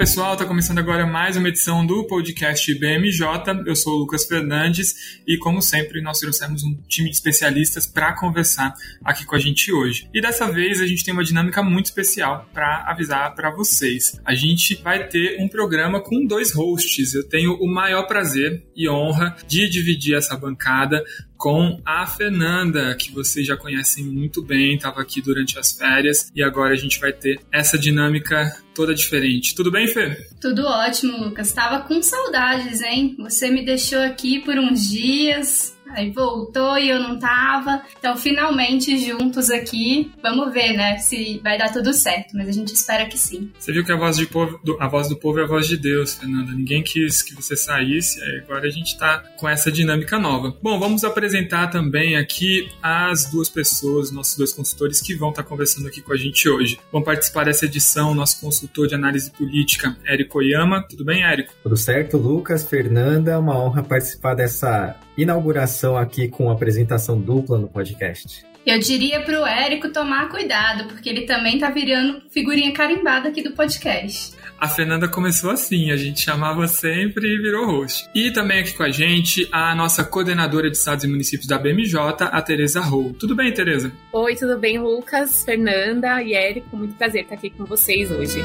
Pessoal, está começando agora mais uma edição do podcast BMJ. Eu sou o Lucas Fernandes e, como sempre, nós trouxemos um time de especialistas para conversar aqui com a gente hoje. E dessa vez a gente tem uma dinâmica muito especial para avisar para vocês. A gente vai ter um programa com dois hosts. Eu tenho o maior prazer e honra de dividir essa bancada com a Fernanda, que vocês já conhecem muito bem, estava aqui durante as férias e agora a gente vai ter essa dinâmica toda diferente. Tudo bem, Fê? Tudo ótimo, Lucas. Tava com saudades, hein? Você me deixou aqui por uns dias, Aí voltou e eu não tava. Então, finalmente juntos aqui. Vamos ver, né? Se vai dar tudo certo. Mas a gente espera que sim. Você viu que a voz, de povo, a voz do povo é a voz de Deus, Fernanda. Ninguém quis que você saísse. Agora a gente tá com essa dinâmica nova. Bom, vamos apresentar também aqui as duas pessoas, nossos dois consultores que vão estar tá conversando aqui com a gente hoje. Vão participar dessa edição, nosso consultor de análise política, Érico Oyama. Tudo bem, Érico? Tudo certo, Lucas, Fernanda. Uma honra participar dessa inauguração aqui com apresentação dupla no podcast. Eu diria para o Érico tomar cuidado, porque ele também tá virando figurinha carimbada aqui do podcast. A Fernanda começou assim, a gente chamava sempre e virou host. E também aqui com a gente a nossa coordenadora de estados e municípios da BMJ, a Tereza Rou. Tudo bem, Tereza? Oi, tudo bem, Lucas, Fernanda e Érico? Muito prazer estar aqui com vocês hoje.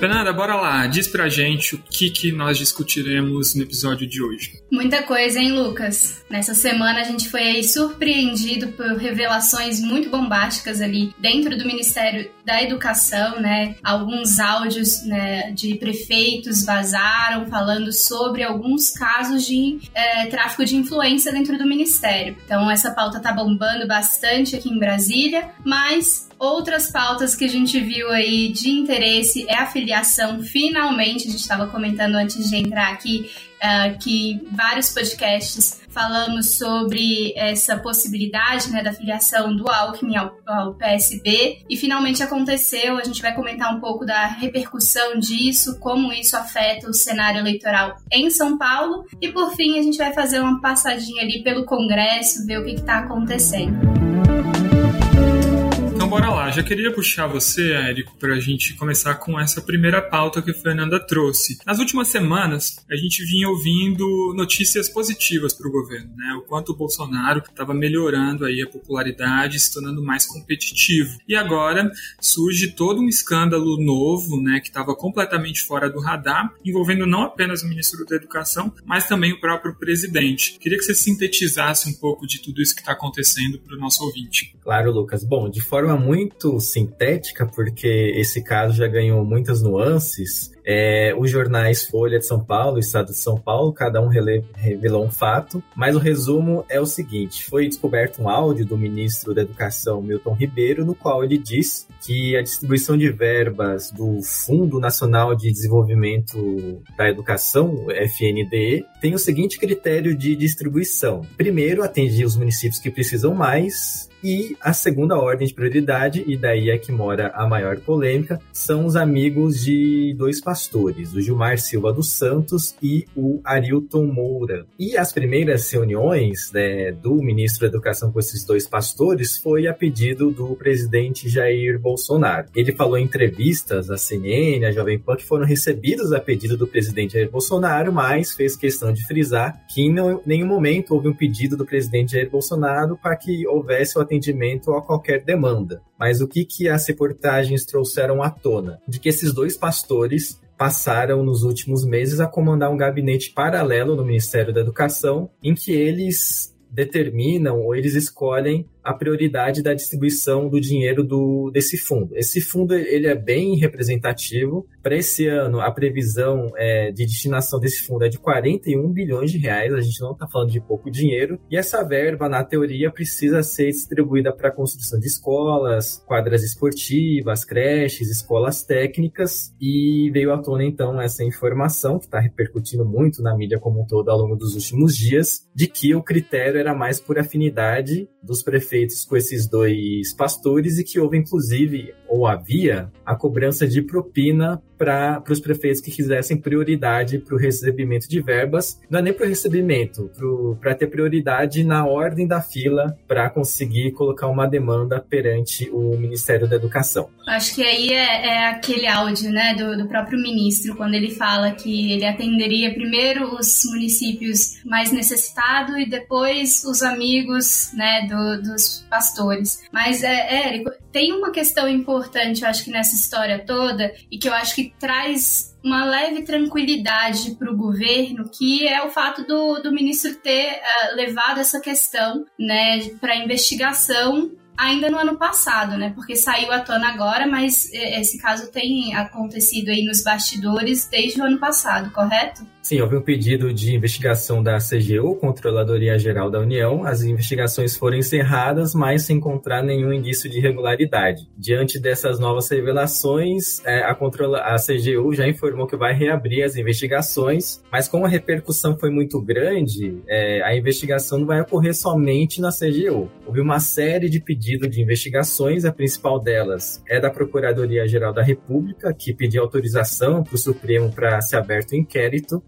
Fernanda, bora lá, diz pra gente o que, que nós discutiremos no episódio de hoje. Muita coisa, hein, Lucas? Nessa semana a gente foi aí surpreendido por revelações muito bombásticas ali dentro do Ministério da Educação, né? Alguns áudios né, de prefeitos vazaram falando sobre alguns casos de é, tráfico de influência dentro do Ministério. Então essa pauta tá bombando bastante aqui em Brasília, mas Outras pautas que a gente viu aí de interesse é a filiação. Finalmente, a gente estava comentando antes de entrar aqui uh, que vários podcasts falamos sobre essa possibilidade né, da filiação do Alckmin ao, ao, PSB e finalmente aconteceu. A gente vai comentar um pouco da repercussão disso, como isso afeta o cenário eleitoral em São Paulo. E por fim a gente vai fazer uma passadinha ali pelo Congresso, ver o que está acontecendo bora lá. Já queria puxar você, Érico, para a gente começar com essa primeira pauta que a Fernanda trouxe. Nas últimas semanas, a gente vinha ouvindo notícias positivas para o governo, né? O quanto o Bolsonaro estava melhorando aí a popularidade, se tornando mais competitivo. E agora surge todo um escândalo novo, né, que estava completamente fora do radar, envolvendo não apenas o ministro da Educação, mas também o próprio presidente. Queria que você sintetizasse um pouco de tudo isso que está acontecendo para o nosso ouvinte. Claro, Lucas. Bom, de forma muito sintética, porque esse caso já ganhou muitas nuances. É, os jornais Folha de São Paulo, Estado de São Paulo, cada um revelou um fato, mas o resumo é o seguinte: foi descoberto um áudio do ministro da Educação, Milton Ribeiro, no qual ele diz que a distribuição de verbas do Fundo Nacional de Desenvolvimento da Educação, FNDE, tem o seguinte critério de distribuição. Primeiro, atende os municípios que precisam mais, e a segunda ordem de prioridade, e daí é que mora a maior polêmica, são os amigos de dois pastores, o Gilmar Silva dos Santos e o Arilton Moura. E as primeiras reuniões né, do ministro da Educação com esses dois pastores foi a pedido do presidente Jair Bolsonaro. Ele falou em entrevistas à CNN, à Jovem Pan, que foram recebidos a pedido do presidente Jair Bolsonaro, mas fez questão de frisar que em nenhum momento houve um pedido do presidente Jair Bolsonaro para que houvesse o atendimento a qualquer demanda. Mas o que, que as reportagens trouxeram à tona? De que esses dois pastores passaram nos últimos meses a comandar um gabinete paralelo no Ministério da Educação, em que eles determinam ou eles escolhem a prioridade da distribuição do dinheiro do, desse fundo. Esse fundo ele é bem representativo. Para esse ano, a previsão é, de destinação desse fundo é de 41 bilhões de reais. A gente não está falando de pouco dinheiro. E essa verba, na teoria, precisa ser distribuída para a construção de escolas, quadras esportivas, creches, escolas técnicas. E veio à tona, então, essa informação, que está repercutindo muito na mídia como um todo ao longo dos últimos dias, de que o critério era mais por afinidade dos prefeitos feitos com esses dois pastores e que houve, inclusive, ou havia, a cobrança de propina para os prefeitos que quisessem prioridade para o recebimento de verbas. Não é nem para o recebimento, para ter prioridade na ordem da fila para conseguir colocar uma demanda perante o Ministério da Educação. Acho que aí é, é aquele áudio né, do, do próprio ministro, quando ele fala que ele atenderia primeiro os municípios mais necessitados e depois os amigos né, do, dos pastores. Mas, é, Érico, tem uma questão importante, eu acho que nessa história toda, e que eu acho que traz uma leve tranquilidade para o governo, que é o fato do, do ministro ter uh, levado essa questão né, para investigação ainda no ano passado, né? Porque saiu à tona agora, mas eh, esse caso tem acontecido aí nos bastidores desde o ano passado, correto? Sim, houve um pedido de investigação da CGU, Controladoria Geral da União. As investigações foram encerradas, mas sem encontrar nenhum indício de irregularidade. Diante dessas novas revelações, é, a, CGU já informou que vai reabrir as investigações, mas como a repercussão foi muito grande, é, a investigação não vai ocorrer somente na CGU. Houve uma série de pedidos de investigações, a principal delas é da Procuradoria Geral da República, que pediu autorização para o Supremo para ser aberto o inquérito.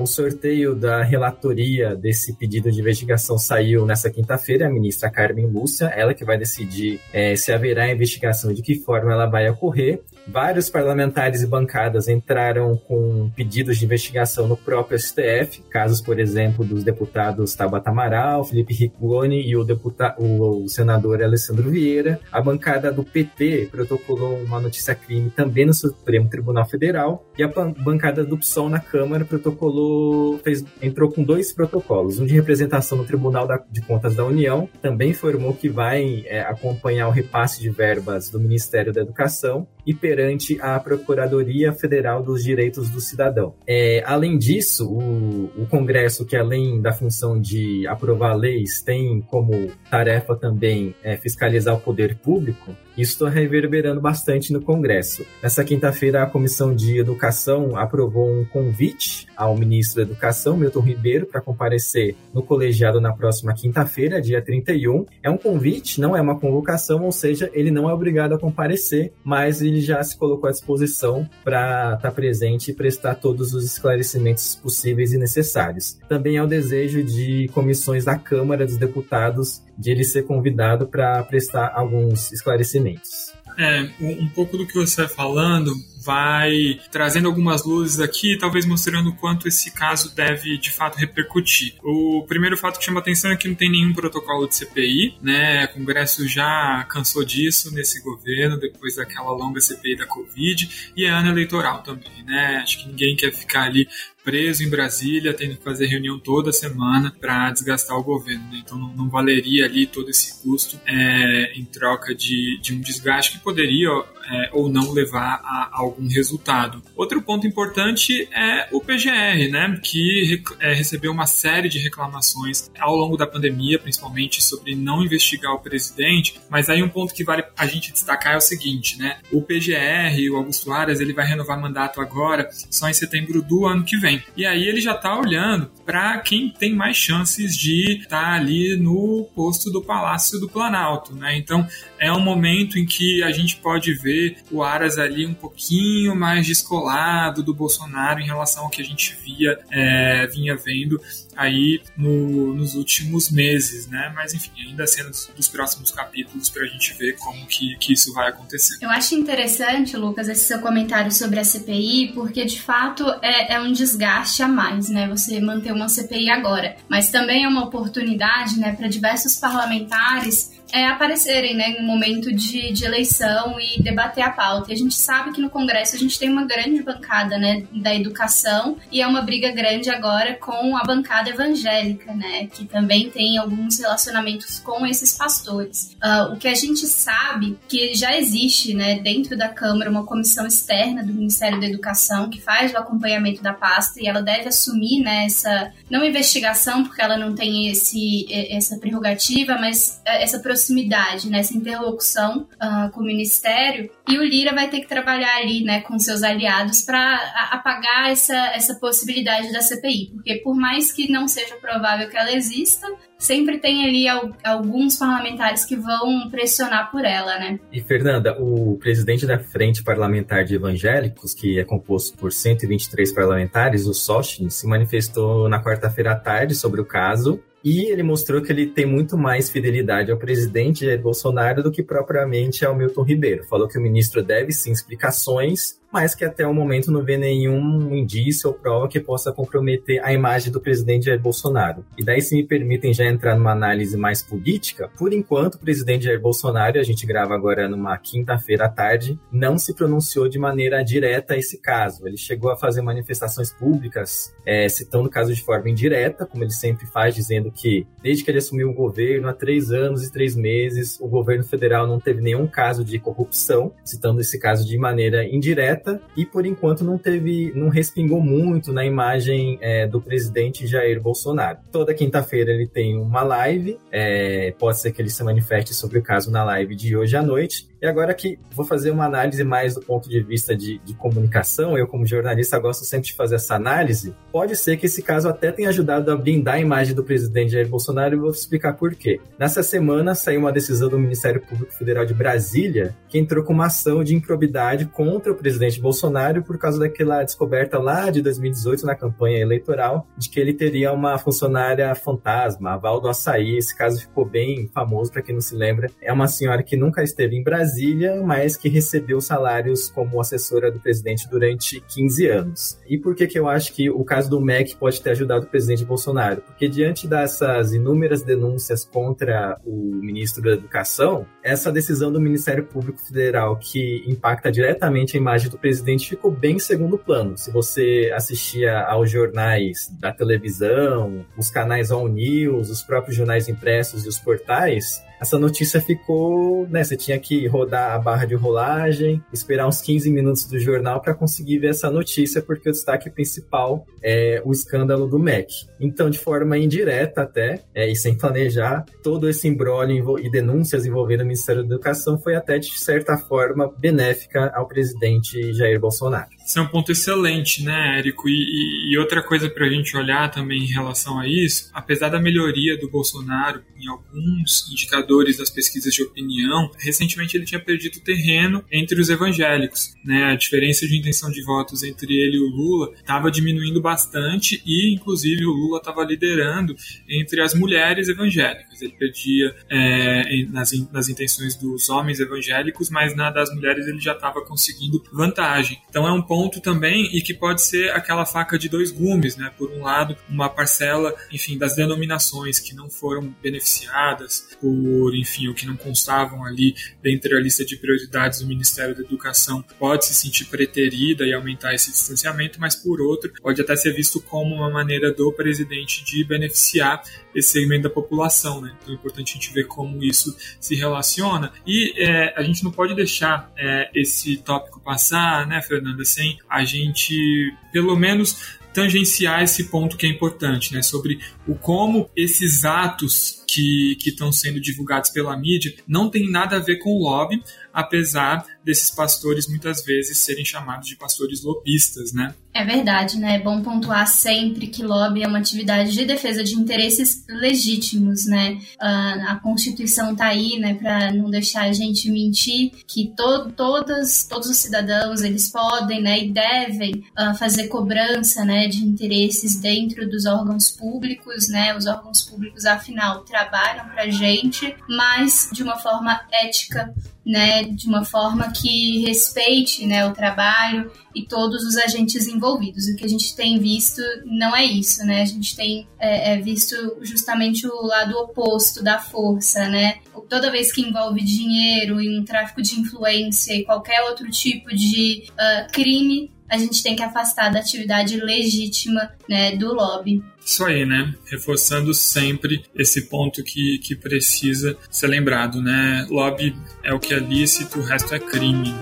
O sorteio da relatoria desse pedido de investigação saiu nessa quinta-feira. A ministra Carmen Lúcia, ela que vai decidir é, se haverá investigação e de que forma ela vai ocorrer. Vários parlamentares e bancadas entraram com pedidos de investigação no próprio STF, casos, por exemplo, dos deputados Tabata Amaral, Felipe Rigoni e o, deputado, o, o senador Alessandro Vieira. A bancada do PT protocolou uma notícia-crime também no Supremo Tribunal Federal. E a bancada do PSOL na Câmara protocolou, fez, entrou com dois protocolos, um de representação no Tribunal da, de Contas da União, também informou que vai é, acompanhar o repasse de verbas do Ministério da Educação e perante a Procuradoria Federal dos Direitos do Cidadão. É, além disso, o, o, Congresso, que além da função de aprovar leis, tem como tarefa também é, fiscalizar o poder público, isso está reverberando bastante no Congresso. Nessa quinta-feira, a Comissão de Educação aprovou um convite ao ministro da Educação, Milton Ribeiro, para comparecer no colegiado na próxima quinta-feira, dia 31. É um convite, não é uma convocação, ou seja, ele não é obrigado a comparecer, mas ele já se colocou à disposição para estar tá presente e prestar todos os esclarecimentos possíveis e necessários. Também é o desejo de comissões da Câmara dos Deputados de ele ser convidado para prestar alguns esclarecimentos. É, um pouco do que você vai falando vai trazendo algumas luzes aqui, talvez mostrando o quanto esse caso deve de fato repercutir. O primeiro fato que chama atenção é que não tem nenhum protocolo de CPI, né? O Congresso já cansou disso nesse governo, depois daquela longa CPI da Covid, e é ano eleitoral também, né? Acho que ninguém quer ficar ali preso em Brasília, tendo que fazer reunião toda semana para desgastar o governo. Né? Então não, não, valeria ali todo esse custo é, em troca de, de um desgaste que poderia é, ou não levar a, algum resultado. Outro ponto importante é o PGR, né, que é, recebeu uma série de reclamações ao longo da pandemia, principalmente sobre não investigar o presidente. Mas aí um ponto que vale a gente destacar é o seguinte, né, o PGR, o Augusto Aras, ele vai renovar mandato agora só em setembro do ano que vem. E aí ele já está olhando para quem tem mais chances de estar tá ali no posto do Palácio do Planalto, né? Então é um momento em que a gente pode ver o Aras ali um pouquinho mais descolado do Bolsonaro em relação ao que a gente via, é, vinha vendo aí no, nos últimos meses, né? Mas enfim, ainda sendo dos próximos capítulos para a gente ver como que, que isso vai acontecer. Eu acho interessante, Lucas, esse seu comentário sobre a CPI, porque de fato é, é um desgaste a mais, né? Você manter uma CPI agora, mas também é uma oportunidade, né, para diversos parlamentares é, aparecerem né, um momento de, de eleição e debater a pauta. E a gente sabe que no Congresso a gente tem uma grande bancada né, da educação e é uma briga grande agora com a bancada evangélica, né, que também tem alguns relacionamentos com esses pastores. Uh, o que a gente sabe que já existe né, dentro da Câmara uma comissão externa do Ministério da Educação que faz o acompanhamento da pasta e ela deve assumir né, essa, não investigação, porque ela não tem esse, essa prerrogativa, mas essa proximidade proximidade, nessa interlocução uh, com o Ministério, e o Lira vai ter que trabalhar ali, né, com seus aliados para apagar essa, essa possibilidade da CPI, porque por mais que não seja provável que ela exista, sempre tem ali alguns parlamentares que vão pressionar por ela, né? E Fernanda, o presidente da Frente Parlamentar de Evangélicos, que é composto por 123 parlamentares, o Sochin, se manifestou na quarta-feira à tarde sobre o caso e ele mostrou que ele tem muito mais fidelidade ao presidente Jair Bolsonaro do que propriamente ao Milton Ribeiro. Falou que o ministro deve sim explicações mas que até o momento não vê nenhum indício ou prova que possa comprometer a imagem do presidente Jair Bolsonaro. E daí, se me permitem já entrar numa análise mais política, por enquanto, o presidente Jair Bolsonaro, a gente grava agora numa quinta-feira à tarde, não se pronunciou de maneira direta a esse caso. Ele chegou a fazer manifestações públicas, é, citando o caso de forma indireta, como ele sempre faz, dizendo que desde que ele assumiu o governo, há três anos e três meses, o governo federal não teve nenhum caso de corrupção, citando esse caso de maneira indireta e por enquanto não teve, não respingou muito na imagem é, do presidente Jair Bolsonaro. Toda quinta-feira ele tem uma live, é, pode ser que ele se manifeste sobre o caso na live de hoje à noite. E agora que vou fazer uma análise mais do ponto de vista de, de comunicação, eu como jornalista gosto sempre de fazer essa análise. Pode ser que esse caso até tenha ajudado a blindar a imagem do presidente Jair Bolsonaro e vou explicar por quê. Nessa semana saiu uma decisão do Ministério Público Federal de Brasília que entrou com uma ação de improbidade contra o presidente Bolsonaro por causa daquela descoberta lá de 2018 na campanha eleitoral de que ele teria uma funcionária fantasma, a Val do Açaí. Esse caso ficou bem famoso para quem não se lembra. É uma senhora que nunca esteve em Brasília Brasília, mas que recebeu salários como assessora do presidente durante 15 anos. E por que, que eu acho que o caso do MEC pode ter ajudado o presidente Bolsonaro? Porque diante dessas inúmeras denúncias contra o ministro da Educação, essa decisão do Ministério Público Federal, que impacta diretamente a imagem do presidente, ficou bem em segundo plano. Se você assistia aos jornais da televisão, os canais on news, os próprios jornais impressos e os portais, essa notícia ficou, né, você tinha que rodar a barra de rolagem, esperar uns 15 minutos do jornal para conseguir ver essa notícia, porque o destaque principal é o escândalo do MEC. Então, de forma indireta até, é, e sem planejar, todo esse embrólio e denúncias envolvendo o Ministério da Educação foi até, de certa forma, benéfica ao presidente Jair Bolsonaro. Isso é um ponto excelente, né, Érico? E, e outra coisa para a gente olhar também em relação a isso, apesar da melhoria do Bolsonaro em alguns indicadores das pesquisas de opinião, recentemente ele tinha perdido terreno entre os evangélicos. Né? A diferença de intenção de votos entre ele e o Lula estava diminuindo bastante e, inclusive, o Lula estava liderando entre as mulheres evangélicas. Ele perdia é, nas, nas intenções dos homens evangélicos, mas na das mulheres ele já estava conseguindo vantagem. Então é um ponto também e que pode ser aquela faca de dois gumes, né? Por um lado, uma parcela, enfim, das denominações que não foram beneficiadas por, enfim, o que não constavam ali dentro da lista de prioridades do Ministério da Educação, pode se sentir preterida e aumentar esse distanciamento, mas por outro, pode até ser visto como uma maneira do presidente de beneficiar esse segmento da população, né? Então é importante a gente ver como isso se relaciona e é, a gente não pode deixar é, esse tópico passar, né, Fernanda, sem a gente, pelo menos, tangenciar esse ponto que é importante, né, sobre o como esses atos que estão sendo divulgados pela mídia não tem nada a ver com o lobby, apesar desses pastores muitas vezes serem chamados de pastores lobistas, né? É verdade, né? É bom pontuar sempre que lobby é uma atividade de defesa de interesses legítimos, né? Uh, a Constituição tá aí, né, para não deixar a gente mentir que to todas, todos os cidadãos eles podem, né, e devem uh, fazer cobrança, né, de interesses dentro dos órgãos públicos, né? Os órgãos públicos, afinal, trabalham para gente, mas de uma forma ética né, de uma forma que respeite né, o trabalho e todos os agentes envolvidos. O que a gente tem visto não é isso, né? A gente tem é, é visto justamente o lado oposto da força, né? Toda vez que envolve dinheiro e um tráfico de influência e qualquer outro tipo de uh, crime, a gente tem que afastar da atividade legítima né, do lobby. Isso aí, né? Reforçando sempre esse ponto que, que precisa ser lembrado, né? Lobby é o que é lícito, o resto é crime.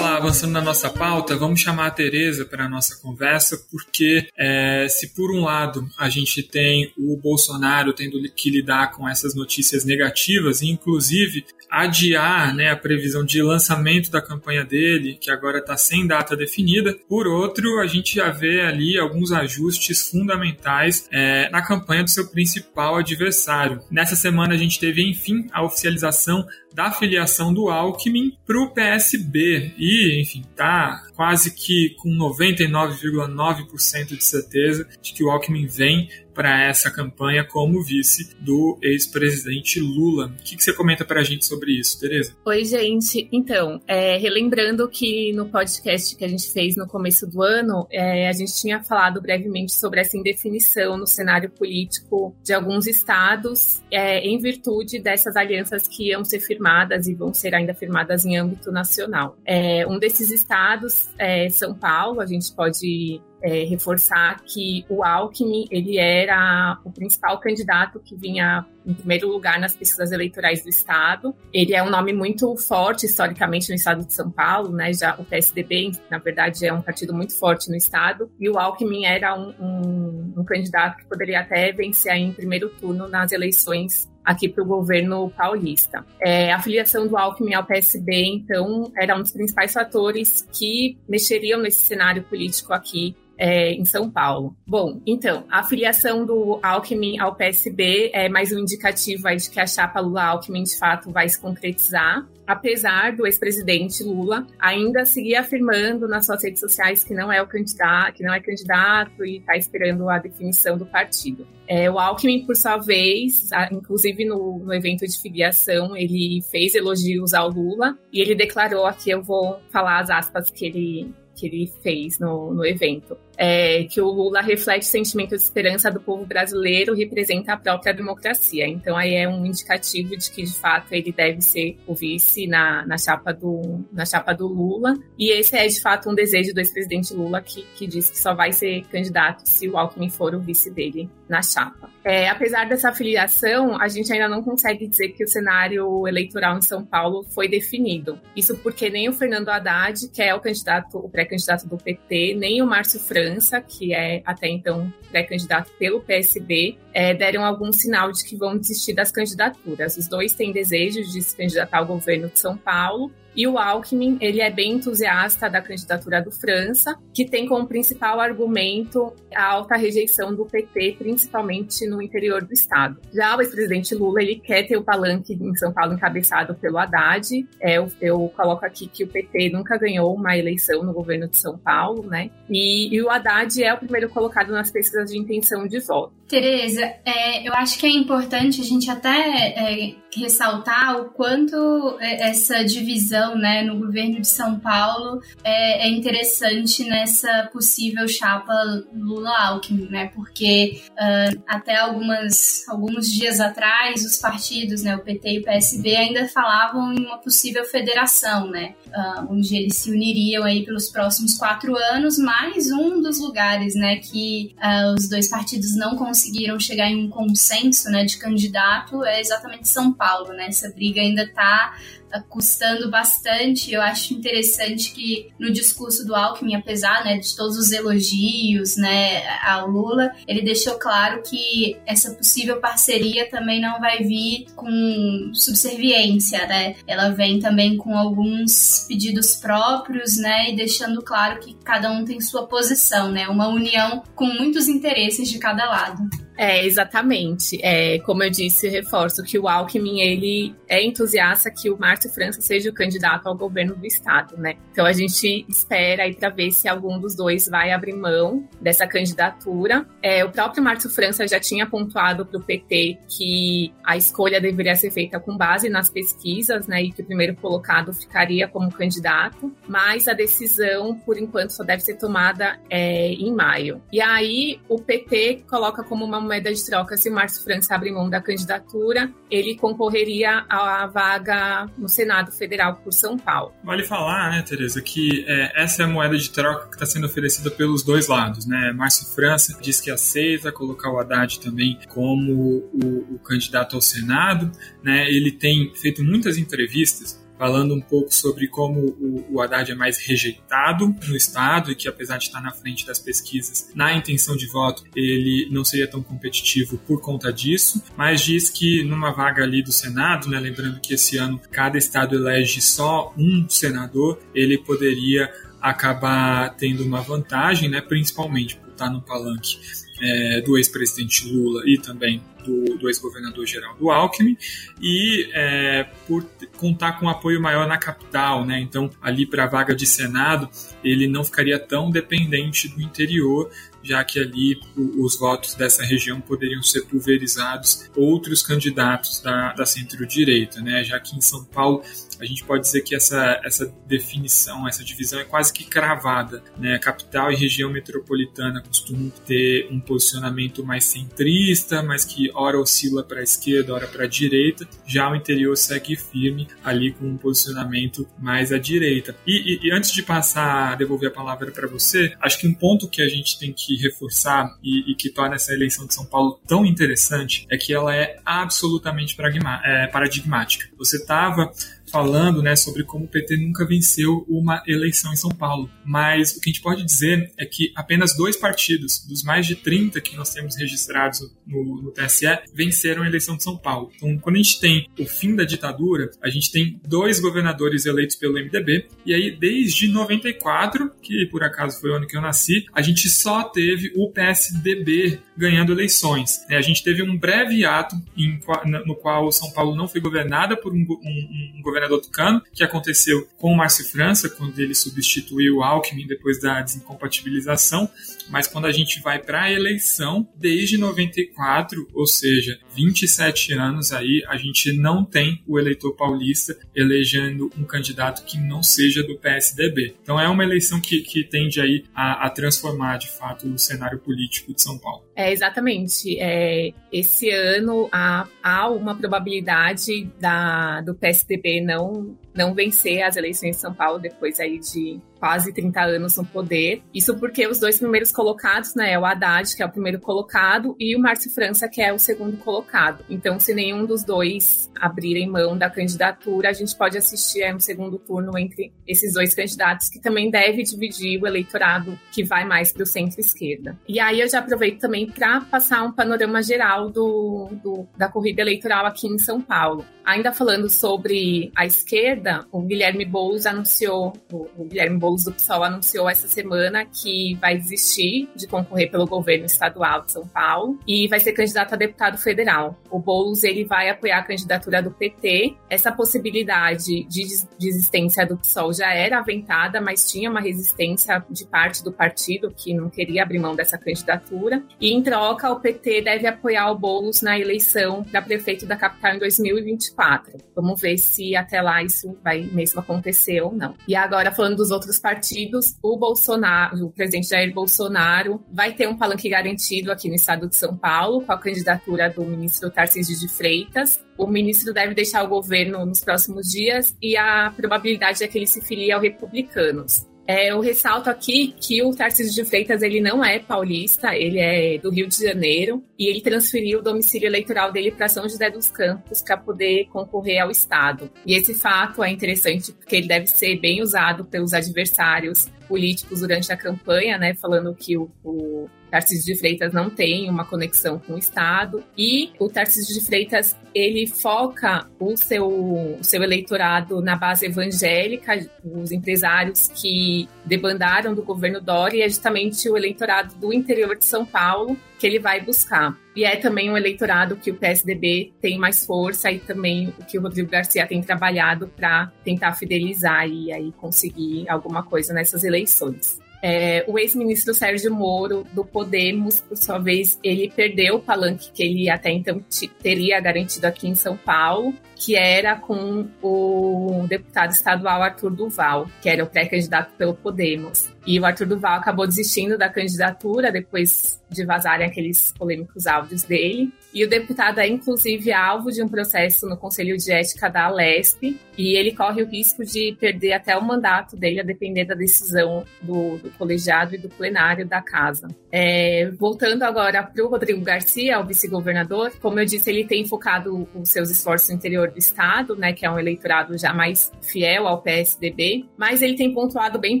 Avançando na nossa pauta, vamos chamar a Tereza para a nossa conversa, porque é, se por um lado a gente tem o Bolsonaro tendo que lidar com essas notícias negativas, e inclusive adiar né, a previsão de lançamento da campanha dele, que agora está sem data definida, por outro, a gente já vê ali alguns ajustes fundamentais é, na campanha do seu principal adversário. Nessa semana a gente teve, enfim, a oficialização da filiação do Alckmin para o PSB e, enfim, tá quase que com 99,9% de certeza de que o Alckmin vem para essa campanha como vice do ex-presidente Lula. O que, que você comenta para a gente sobre isso, Tereza? Oi, gente. Então, é, relembrando que no podcast que a gente fez no começo do ano, é, a gente tinha falado brevemente sobre essa indefinição no cenário político de alguns estados, é, em virtude dessas alianças que iam ser firmadas e vão ser ainda firmadas em âmbito nacional. É, um desses estados é São Paulo, a gente pode é, reforçar que o Alckmin ele era o principal candidato que vinha em primeiro lugar nas pesquisas eleitorais do estado. Ele é um nome muito forte historicamente no estado de São Paulo, né? Já o PSDB, na verdade, é um partido muito forte no estado. E o Alckmin era um, um, um candidato que poderia até vencer em primeiro turno nas eleições aqui para o governo paulista. É, a filiação do Alckmin ao PSB, então, era um dos principais fatores que mexeriam nesse cenário político aqui é, em São Paulo. Bom, então, a filiação do Alckmin ao PSB é mais um indicativo de que a chapa Lula-Alckmin, de fato, vai se concretizar, apesar do ex-presidente Lula ainda seguir afirmando nas suas redes sociais que não é o candidato, que não é candidato e está esperando a definição do partido. É, o Alckmin, por sua vez, inclusive no, no evento de filiação, ele fez elogios ao Lula e ele declarou aqui, eu vou falar as aspas que ele que ele fez no, no evento é, que o Lula reflete o sentimento de esperança do povo brasileiro, representa a própria democracia. Então aí é um indicativo de que de fato ele deve ser o vice na, na, chapa, do, na chapa do Lula. E esse é de fato um desejo do ex-presidente Lula que, que diz que só vai ser candidato se o Alckmin for o vice dele na chapa. É, apesar dessa filiação, a gente ainda não consegue dizer que o cenário eleitoral em São Paulo foi definido. Isso porque nem o Fernando Haddad, que é o candidato, o pré-candidato do PT, nem o Márcio França França, que é até então pré-candidato pelo PSB, é, deram algum sinal de que vão desistir das candidaturas. Os dois têm desejo de se candidatar ao governo de São Paulo e o Alckmin, ele é bem entusiasta da candidatura do França, que tem como principal argumento a alta rejeição do PT, principalmente no interior do estado. Já o ex-presidente Lula, ele quer ter o palanque em São Paulo encabeçado pelo Haddad. É, eu, eu coloco aqui que o PT nunca ganhou uma eleição no governo de São Paulo, né? E, e o Haddad é o primeiro colocado nas pesquisas de intenção de voto. Tereza, é, eu acho que é importante a gente até é, ressaltar o quanto é, essa divisão né, no governo de São Paulo é, é interessante nessa possível chapa Lula-Alckmin, né? Porque uh, até algumas, alguns dias atrás os partidos, né, o PT e o PSB, ainda falavam em uma possível federação, né? Uh, onde eles se uniriam aí pelos próximos quatro anos, mais um dos lugares, né, que uh, os dois partidos não conseguiram chegar em um consenso, né, de candidato é exatamente São Paulo. Paulo, né? Essa briga ainda está Tá custando bastante. Eu acho interessante que no discurso do Alckmin, apesar né, de todos os elogios né, ao Lula, ele deixou claro que essa possível parceria também não vai vir com subserviência, né? Ela vem também com alguns pedidos próprios, né? E deixando claro que cada um tem sua posição, né? Uma união com muitos interesses de cada lado. É, exatamente. É, como eu disse, reforço que o Alckmin, ele é entusiasta que o Márcio França seja o candidato ao governo do estado, né? Então a gente espera aí para ver se algum dos dois vai abrir mão dessa candidatura. É, o próprio Márcio França já tinha pontuado para o PT que a escolha deveria ser feita com base nas pesquisas, né? E que o primeiro colocado ficaria como candidato, mas a decisão, por enquanto, só deve ser tomada é, em maio. E aí o PT coloca como uma moeda de troca se Márcio França abrir mão da candidatura, ele concorreria à vaga no Senado Federal por São Paulo. Vale falar, né, Tereza, que é, essa é a moeda de troca que está sendo oferecida pelos dois lados, né? Márcio França diz que aceita colocar o Haddad também como o, o candidato ao Senado, né? Ele tem feito muitas entrevistas falando um pouco sobre como o, o Haddad é mais rejeitado no Estado e que, apesar de estar na frente das pesquisas, na intenção de voto, ele não seria tão competitivo por conta disso, mas diz que numa vaga ali do Senado, né, lembrando que esse ano cada estado elege só um senador, ele poderia acabar tendo uma vantagem, né, principalmente por estar no palanque é, do ex-presidente Lula e também do, do ex-governador Geraldo Alckmin e é, por contar com um apoio maior na capital, né? Então, ali para a vaga de Senado, ele não ficaria tão dependente do interior, já que ali os votos dessa região poderiam ser pulverizados outros candidatos da, da centro-direita, né? Já que em São Paulo a gente pode dizer que essa, essa definição, essa divisão é quase que cravada. Né? Capital e região metropolitana costumam ter um posicionamento mais centrista, mas que ora oscila para a esquerda, ora para a direita. Já o interior segue firme ali com um posicionamento mais à direita. E, e, e antes de passar devolver a palavra para você, acho que um ponto que a gente tem que reforçar e, e, que torna essa eleição de São Paulo tão interessante é que ela é absolutamente é, paradigmática. Você estava falando né, sobre como o PT nunca venceu uma eleição em São Paulo. Mas o que a gente pode dizer é que apenas dois partidos, dos mais de 30 que nós temos registrados no, no TSE, venceram a eleição de São Paulo. Então, quando a gente tem o fim da ditadura, a gente tem dois governadores eleitos pelo MDB, e aí desde 94, que por acaso foi o ano que eu nasci, a gente só teve o PSDB ganhando eleições. A gente teve um breve ato em, no qual São Paulo não foi governada por um, um, um governador tucano, que aconteceu com o Márcio França, quando ele substituiu o Alckmin depois da desincompatibilização, mas quando a gente vai para a eleição, desde 94, ou seja, 27 anos aí, a gente não tem o eleitor paulista elegendo um candidato que não seja do PSDB. Então é uma eleição que, que tende aí a, a transformar, de fato, o cenário político de São Paulo. É, exatamente. É, esse ano há, há uma probabilidade da, do PSDB não, não vencer as eleições em São Paulo depois aí de quase 30 anos no poder. Isso porque os dois primeiros colocados, né, é o Haddad, que é o primeiro colocado, e o Márcio França, que é o segundo colocado. Então, se nenhum dos dois abrirem mão da candidatura, a gente pode assistir a um segundo turno entre esses dois candidatos, que também deve dividir o eleitorado que vai mais para o centro-esquerda. E aí eu já aproveito também para passar um panorama geral do, do, da corrida eleitoral aqui em São Paulo. Ainda falando sobre a esquerda, o Guilherme Boulos anunciou, o, Guilherme Boulos do PSOL anunciou essa semana que vai desistir de concorrer pelo governo estadual de São Paulo e vai ser candidato a deputado federal. O Boulos ele vai apoiar a candidatura do PT. Essa possibilidade de desistência do PSOL já era aventada, mas tinha uma resistência de parte do partido que não queria abrir mão dessa candidatura. E em troca, o PT deve apoiar o Boulos na eleição para prefeito da capital em 2024. 2024. Vamos ver se até lá isso vai mesmo acontecer ou não. E agora, falando dos outros partidos, o Bolsonaro, o presidente Jair Bolsonaro, vai ter um palanque garantido aqui no estado de São Paulo, com a candidatura do ministro Tarcísio de Freitas. O ministro deve deixar o governo nos próximos dias e a probabilidade é que ele se filie aos republicanos. É, eu ressalto aqui que o Tarcísio de Freitas ele não é paulista, ele é do Rio de Janeiro e ele transferiu o domicílio eleitoral dele para São José dos Campos para poder concorrer ao estado. E esse fato é interessante porque ele deve ser bem usado pelos adversários políticos durante a campanha, né, falando que o, o Tarcísio de Freitas não tem uma conexão com o Estado e o Tarcísio de Freitas ele foca o seu, o seu eleitorado na base evangélica, os empresários que debandaram do governo Dória e é justamente o eleitorado do interior de São Paulo que ele vai buscar. E é também um eleitorado que o PSDB tem mais força e também o que o Rodrigo Garcia tem trabalhado para tentar fidelizar e aí conseguir alguma coisa nessas eleições. É, o ex-ministro Sérgio Moro, do Podemos, por sua vez, ele perdeu o palanque que ele até então teria garantido aqui em São Paulo, que era com o deputado estadual Arthur Duval, que era o pré-candidato pelo Podemos. E o Arthur Duval acabou desistindo da candidatura depois de vazarem aqueles polêmicos áudios dele. E o deputado é, inclusive, alvo de um processo no Conselho de Ética da Alesp. E ele corre o risco de perder até o mandato dele, a depender da decisão do, do colegiado e do plenário da casa. É, voltando agora para o Rodrigo Garcia, o vice-governador, como eu disse, ele tem focado os seus esforços no interior do estado, né, que é um eleitorado já mais fiel ao PSDB, mas ele tem pontuado bem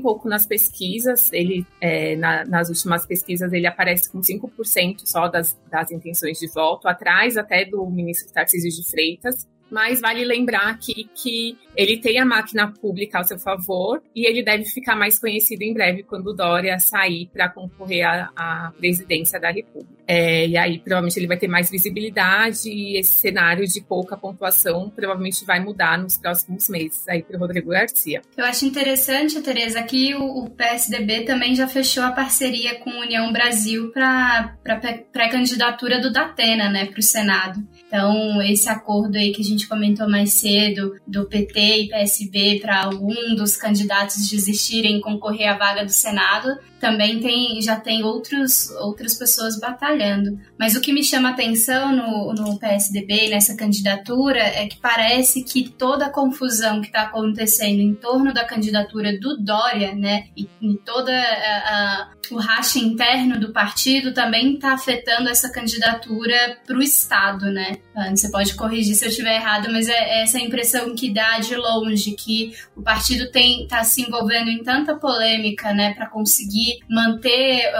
pouco nas pesquisas. Ele, é, na, nas últimas pesquisas, ele aparece com 5% só das, das intenções de voto, atrás até do ministro Tarcísio de Freitas. Mas vale lembrar aqui que ele tem a máquina pública ao seu favor e ele deve ficar mais conhecido em breve quando o Dória sair para concorrer à, à, presidência da República. É, e aí, provavelmente, ele vai ter mais visibilidade e esse cenário de pouca pontuação provavelmente vai mudar nos próximos meses aí para o Rodrigo Garcia. Eu acho interessante, Tereza, que o, o PSDB também já fechou a parceria com a União Brasil para pré-candidatura do Datena né, para o Senado. Então, esse acordo aí que a gente comentou mais cedo, do PT e PSB para algum dos candidatos desistirem e concorrer à vaga do Senado, também tem, já tem outros, outras pessoas batalhando. Mas o que me chama atenção no, no PSDB, nessa candidatura, é que parece que toda a confusão que está acontecendo em torno da candidatura do Dória, né, e, e toda a, a, o racha interno do partido também está afetando essa candidatura para o Estado, né? Você pode corrigir se eu estiver errado, mas é essa impressão que dá de longe, que o partido está se envolvendo em tanta polêmica, né, para conseguir manter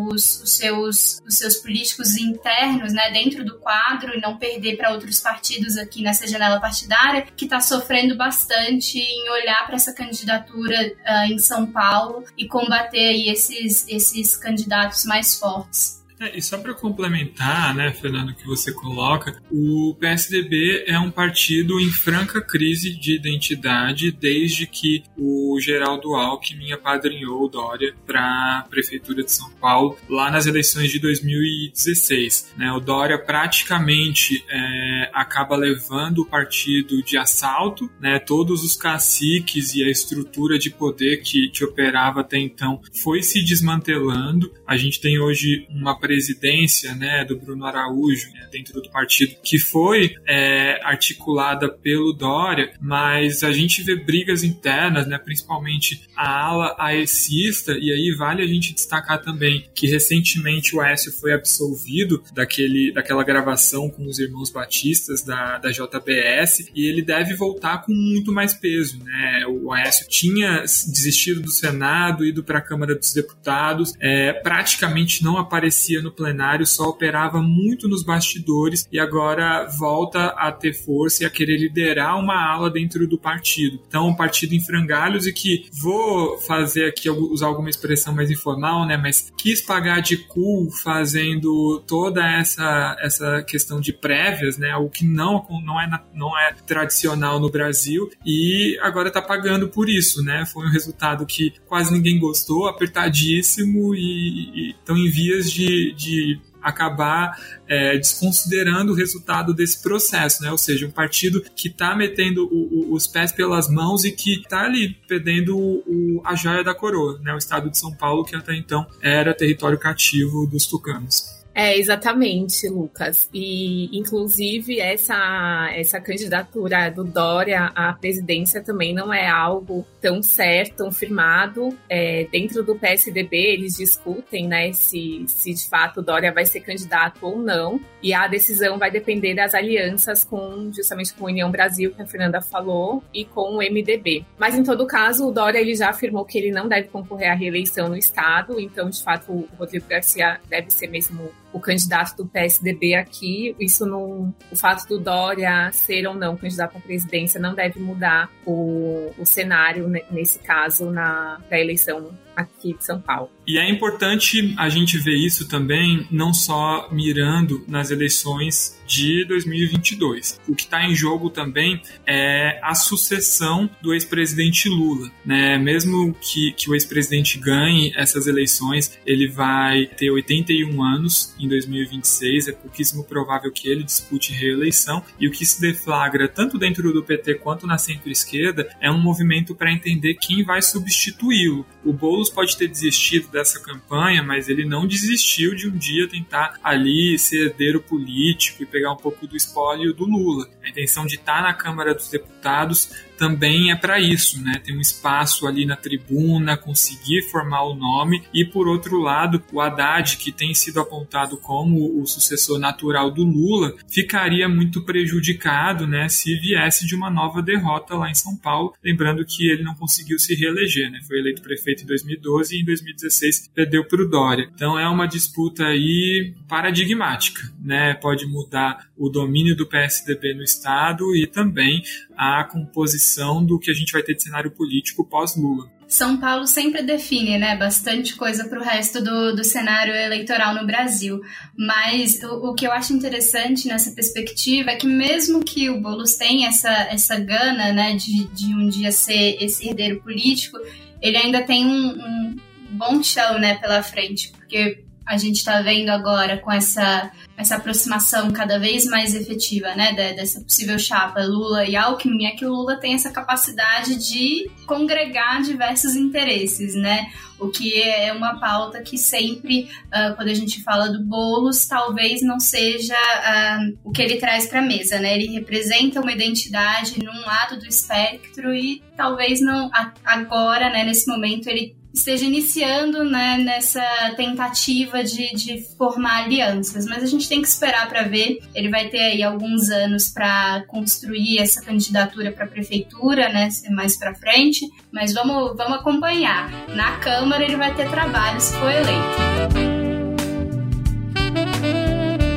os, os, seus, os seus políticos internos né, dentro do quadro e não perder para outros partidos aqui nessa janela partidária, que está sofrendo bastante em olhar para essa candidatura uh, em São Paulo e combater esses, esses candidatos mais fortes. É, e só para complementar, né, Fernando, o que você coloca, o PSDB é um partido em franca crise de identidade desde que o Geraldo Alckmin apadrinhou o Dória para a Prefeitura de São Paulo, lá nas eleições de 2016. Né? O Dória praticamente é, acaba levando o partido de assalto, né? todos os caciques e a estrutura de poder que, que operava até então foi se desmantelando. A gente tem hoje uma presidência né, do Bruno Araújo né, dentro do partido, que foi é, articulada pelo Dória, mas a gente vê brigas internas, né, principalmente a ala aecista, e aí vale a gente destacar também que recentemente o Aécio foi absolvido daquele, daquela gravação com os irmãos batistas da, da JBS, e ele deve voltar com muito mais peso. Né? O Aécio tinha desistido do Senado, ido para a Câmara dos Deputados, é, praticamente não aparecia aparecia no plenário, só operava muito nos bastidores e agora volta a ter força e a querer liderar uma ala dentro do partido. Então, um partido em frangalhos e que vou fazer aqui usar alguma expressão mais informal, né, mas quis pagar de cool fazendo toda essa essa questão de prévias, né, o que não não é não é tradicional no Brasil e agora está pagando por isso, né? Foi um resultado que quase ninguém gostou, apertadíssimo e estão em vias de de, acabar é, desconsiderando o resultado desse processo, né? Ou seja, um partido que está metendo o, o, os pés pelas mãos e que está ali perdendo o, a joia da coroa, né? O estado de São Paulo, que até então era território cativo dos tucanos. É, exatamente, Lucas. E, inclusive, essa, essa candidatura do Dória à presidência também não é algo tão certo, tão firmado. É, dentro do PSDB, eles discutem né, se, se de fato Dória vai ser candidato ou não. E a decisão vai depender das alianças com, justamente com a União Brasil, que a Fernanda falou, e com o MDB. Mas, em todo caso, o Dória ele já afirmou que ele não deve concorrer à reeleição no Estado. Então, de fato, o Rodrigo Garcia deve ser mesmo o candidato do PSDB aqui. Isso não. O fato do Dória ser ou não candidato à presidência não deve mudar o, o cenário, nesse caso, na eleição aqui de São Paulo. E é importante a gente ver isso também, não só mirando nas eleições de 2022. O que está em jogo também é a sucessão do ex-presidente Lula. Né? Mesmo que, que o ex-presidente ganhe essas eleições, ele vai ter 81 anos em 2026, é pouquíssimo provável que ele dispute reeleição. E o que se deflagra tanto dentro do PT quanto na centro-esquerda é um movimento para entender quem vai substituí-lo. O Boulos pode ter desistido dessa campanha, mas ele não desistiu de um dia tentar ali ser herdeiro político e pegar um pouco do espólio do Lula. A intenção de estar na Câmara dos Deputados também é para isso, né? Tem um espaço ali na tribuna, conseguir formar o nome e por outro lado, o Haddad, que tem sido apontado como o sucessor natural do Lula, ficaria muito prejudicado, né, se viesse de uma nova derrota lá em São Paulo, lembrando que ele não conseguiu se reeleger, né? Foi eleito prefeito em 2012 e em 2016 perdeu para o Dória. Então é uma disputa aí paradigmática, né? Pode mudar o domínio do PSDB no estado e também a composição do que a gente vai ter de cenário político pós-Lula. São Paulo sempre define, né, bastante coisa para o resto do, do cenário eleitoral no Brasil. Mas o, o, que eu acho interessante nessa perspectiva é que mesmo que o Boulos tenha essa, essa gana, né, de, de um dia ser esse herdeiro político, ele ainda tem um, um bom chão, né, pela frente, porque a gente está vendo agora com essa, essa aproximação cada vez mais efetiva, né, dessa possível chapa Lula e Alckmin, é que o Lula tem essa capacidade de congregar diversos interesses, né, o que é uma pauta que sempre, uh, quando a gente fala do Boulos, talvez não seja uh, o que ele traz para a mesa, né, ele representa uma identidade num lado do espectro e talvez não agora, né, nesse momento, ele esteja iniciando né, nessa tentativa de, de formar alianças. Mas a gente tem que esperar para ver. Ele vai ter aí alguns anos para construir essa candidatura para a prefeitura, né, mais para frente. Mas vamos, vamos acompanhar. Na Câmara ele vai ter trabalho se for eleito.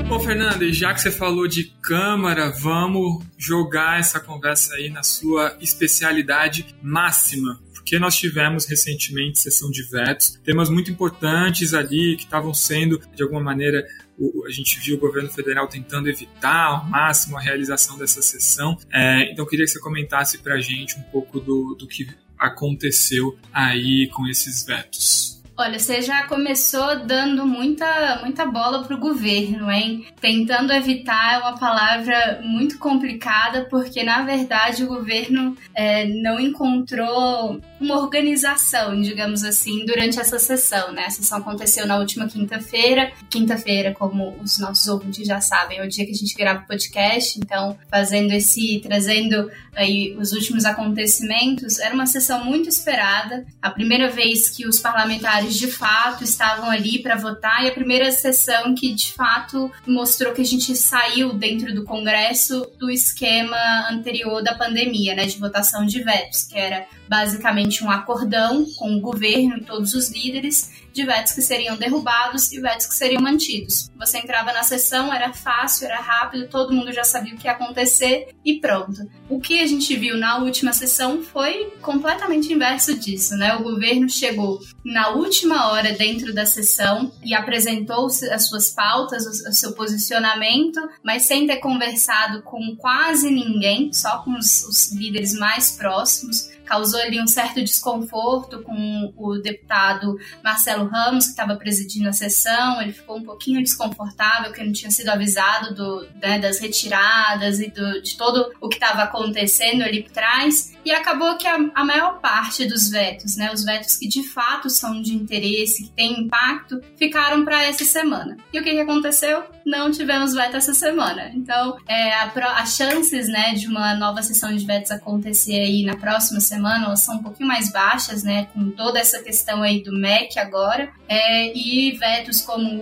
Bom, Fernando, e já que você falou de Câmara, vamos jogar essa conversa aí na sua especialidade máxima porque nós tivemos recentemente sessão de vetos, temas muito importantes ali que estavam sendo, de alguma maneira, a gente viu o governo federal tentando evitar ao máximo a realização dessa sessão. É, então, queria que você comentasse para a gente um pouco do, do que aconteceu aí com esses vetos. Olha, você já começou dando muita, muita bola pro governo, hein? Tentando evitar é uma palavra muito complicada, porque na verdade o governo é, não encontrou uma organização, digamos assim, durante essa sessão, né? A sessão aconteceu na última quinta-feira. Quinta-feira, como os nossos ouvintes já sabem, é o dia que a gente grava o podcast, então fazendo esse, trazendo aí os últimos acontecimentos, era uma sessão muito esperada. A primeira vez que os parlamentares de fato estavam ali para votar e a primeira sessão que de fato mostrou que a gente saiu dentro do Congresso do esquema anterior da pandemia, né, de votação de vetos, que era basicamente um acordão com o governo, todos os líderes, de vetos que seriam derrubados e vetos que seriam mantidos. Você entrava na sessão, era fácil, era rápido, todo mundo já sabia o que ia acontecer e pronto. O que a gente viu na última sessão foi completamente inverso disso, né? O governo chegou na última hora dentro da sessão e apresentou as suas pautas, o seu posicionamento, mas sem ter conversado com quase ninguém, só com os, os líderes mais próximos causou ali um certo desconforto com o deputado Marcelo Ramos, que estava presidindo a sessão. Ele ficou um pouquinho desconfortável, que não tinha sido avisado do, né, das retiradas e do, de todo o que estava acontecendo ali por trás. E acabou que a, a, maior parte dos vetos, né, os vetos que de fato são de interesse, que têm impacto, ficaram para essa semana. E o que, que aconteceu? Não tivemos veto essa semana. Então, é, as chances né, de uma nova sessão de vetos acontecer aí na próxima semana elas são um pouquinho mais baixas, né, com toda essa questão aí do MEC agora, é, e vetos como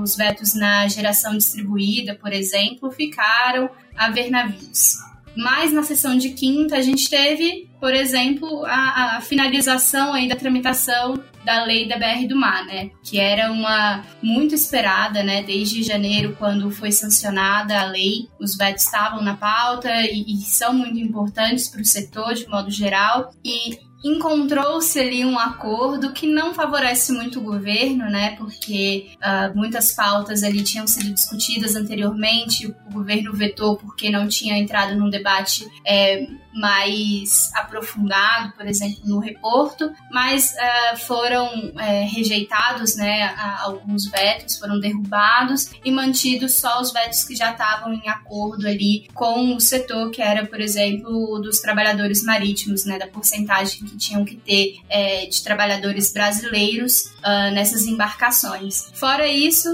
os vetos na geração distribuída, por exemplo, ficaram a ver navios. Mas na sessão de quinta a gente teve, por exemplo, a, a, finalização aí da tramitação da lei da BR do Mar, né? Que era uma muito esperada, né? Desde janeiro, quando foi sancionada a lei, os vetos estavam na pauta e, e são muito importantes para o setor de modo geral. E encontrou-se ali um acordo que não favorece muito o governo, né? Porque uh, muitas pautas ali tinham sido discutidas anteriormente, o governo vetou porque não tinha entrado num debate é, mais aprofundado, por exemplo, no reporto, mas uh, foram é, rejeitados, né? Alguns vetos foram derrubados e mantidos só os vetos que já estavam em acordo ali com o setor, que era, por exemplo, dos trabalhadores marítimos, né? Da porcentagem que tinham que ter é, de trabalhadores brasileiros uh, nessas embarcações. Fora isso,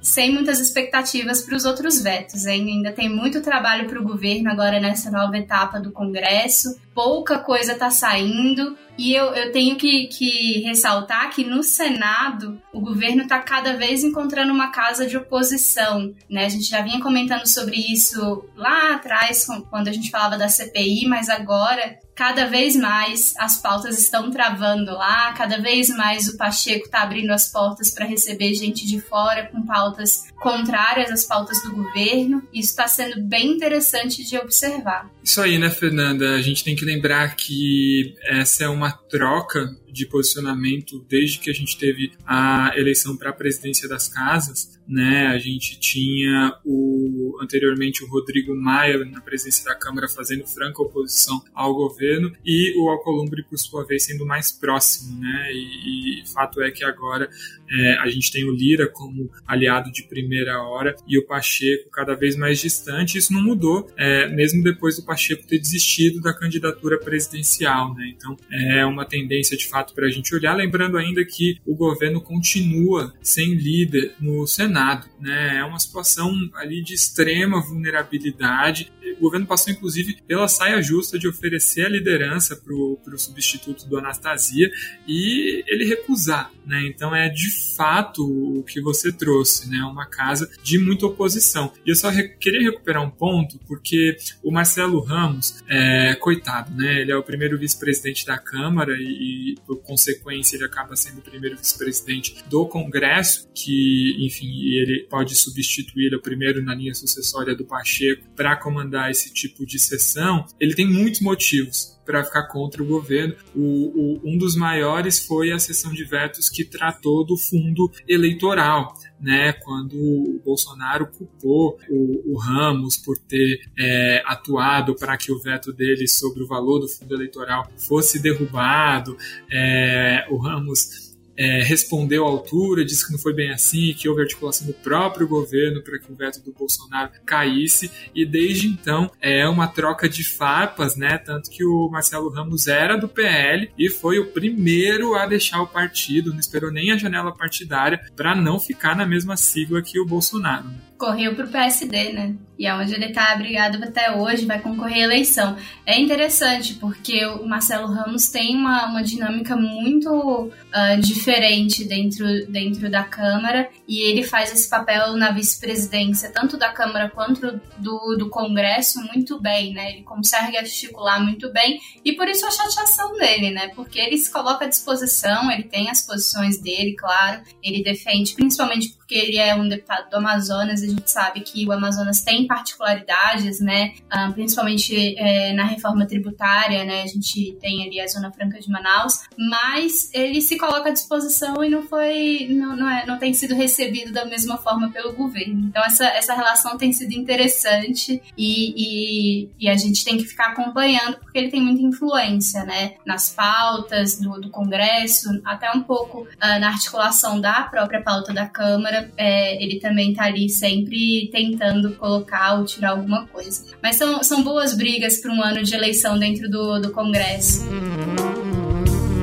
sem muitas expectativas para os outros vetos. Hein? Ainda tem muito trabalho para o governo agora nessa nova etapa do Congresso. Pouca coisa está saindo. E eu, eu tenho que, que ressaltar que no Senado o governo está cada vez encontrando uma casa de oposição. Né? A gente já vinha comentando sobre isso lá atrás, quando a gente falava da CPI, mas agora cada vez mais as pautas estão travando lá, cada vez mais o Pacheco está abrindo as portas para receber gente de fora com pautas contrárias às pautas do governo. Isso está sendo bem interessante de observar. Isso aí, né, Fernanda? A gente tem que lembrar que essa é uma troca de posicionamento desde que a gente teve a eleição para a presidência das casas, né? A gente tinha o anteriormente o Rodrigo Maia na presidência da Câmara fazendo franca oposição ao governo e o Alcolumbre por sua vez sendo mais próximo, né? E, e fato é que agora é, a gente tem o Lira como aliado de primeira hora e o Pacheco cada vez mais distante. Isso não mudou, é, mesmo depois do Pacheco ter desistido da candidatura presidencial, né? Então é uma tendência de fato para a gente olhar, lembrando ainda que o governo continua sem líder no Senado, né? É uma situação ali de extrema vulnerabilidade. O governo passou inclusive pela saia justa de oferecer a liderança para o substituto do Anastasia e ele recusar, né? Então é de fato o que você trouxe, né? Uma casa de muita oposição. E eu só re queria recuperar um ponto, porque o Marcelo Ramos, é, coitado, né? Ele é o primeiro vice-presidente da Câmara e, e, por consequência, ele acaba sendo o primeiro vice-presidente do Congresso, que, enfim, ele pode substituir, ele é o primeiro na linha sucessória do Pacheco para comandar esse tipo de sessão. Ele tem muitos motivos para ficar contra o governo. O, o, um dos maiores foi a sessão de vetos que tratou do fundo eleitoral. Né, quando o Bolsonaro culpou o, o Ramos por ter é, atuado para que o veto dele sobre o valor do fundo eleitoral fosse derrubado, é, o Ramos é, respondeu à altura, disse que não foi bem assim, que houve articulação do próprio governo para que o veto do Bolsonaro caísse, e desde então é uma troca de farpas, né? Tanto que o Marcelo Ramos era do PL e foi o primeiro a deixar o partido, não esperou nem a janela partidária para não ficar na mesma sigla que o Bolsonaro. Né? Correu para o PSD, né? E é onde ele está abrigado até hoje, vai concorrer à eleição. É interessante porque o Marcelo Ramos tem uma, uma dinâmica muito uh, diferente dentro, dentro da Câmara e ele faz esse papel na vice-presidência, tanto da Câmara quanto do, do Congresso, muito bem, né? Ele consegue articular muito bem e por isso a chateação dele, né? Porque ele se coloca à disposição, ele tem as posições dele, claro, ele defende, principalmente porque ele é um deputado do Amazonas, gente sabe que o Amazonas tem particularidades, né, uh, principalmente é, na reforma tributária, né, a gente tem ali a Zona Franca de Manaus, mas ele se coloca à disposição e não foi, não, não, é, não tem sido recebido da mesma forma pelo governo. Então essa, essa relação tem sido interessante e, e, e a gente tem que ficar acompanhando porque ele tem muita influência, né, nas pautas do, do Congresso, até um pouco uh, na articulação da própria pauta da Câmara, é, ele também tá ali sempre tentando colocar ou tirar alguma coisa. Mas são, são boas brigas para um ano de eleição dentro do, do Congresso.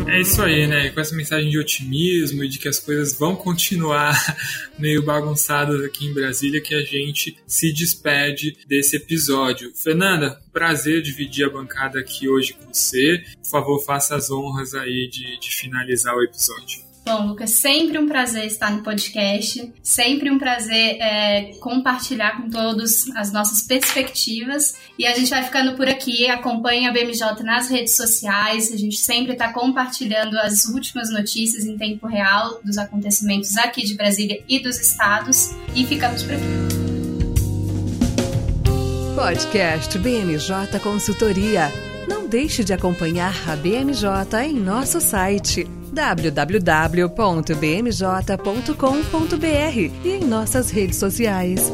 É isso aí, né? Com essa mensagem de otimismo e de que as coisas vão continuar meio bagunçadas aqui em Brasília, que a gente se despede desse episódio. Fernanda, prazer dividir a bancada aqui hoje com você. Por favor, faça as honras aí de, de finalizar o episódio. Bom, Lucas, sempre um prazer estar no podcast, sempre um prazer é, compartilhar com todos as nossas perspectivas. E a gente vai ficando por aqui. Acompanhe a BMJ nas redes sociais. A gente sempre está compartilhando as últimas notícias em tempo real dos acontecimentos aqui de Brasília e dos estados. E ficamos por aqui. Podcast BMJ Consultoria. Não deixe de acompanhar a BMJ em nosso site www.bmj.com.br e em nossas redes sociais.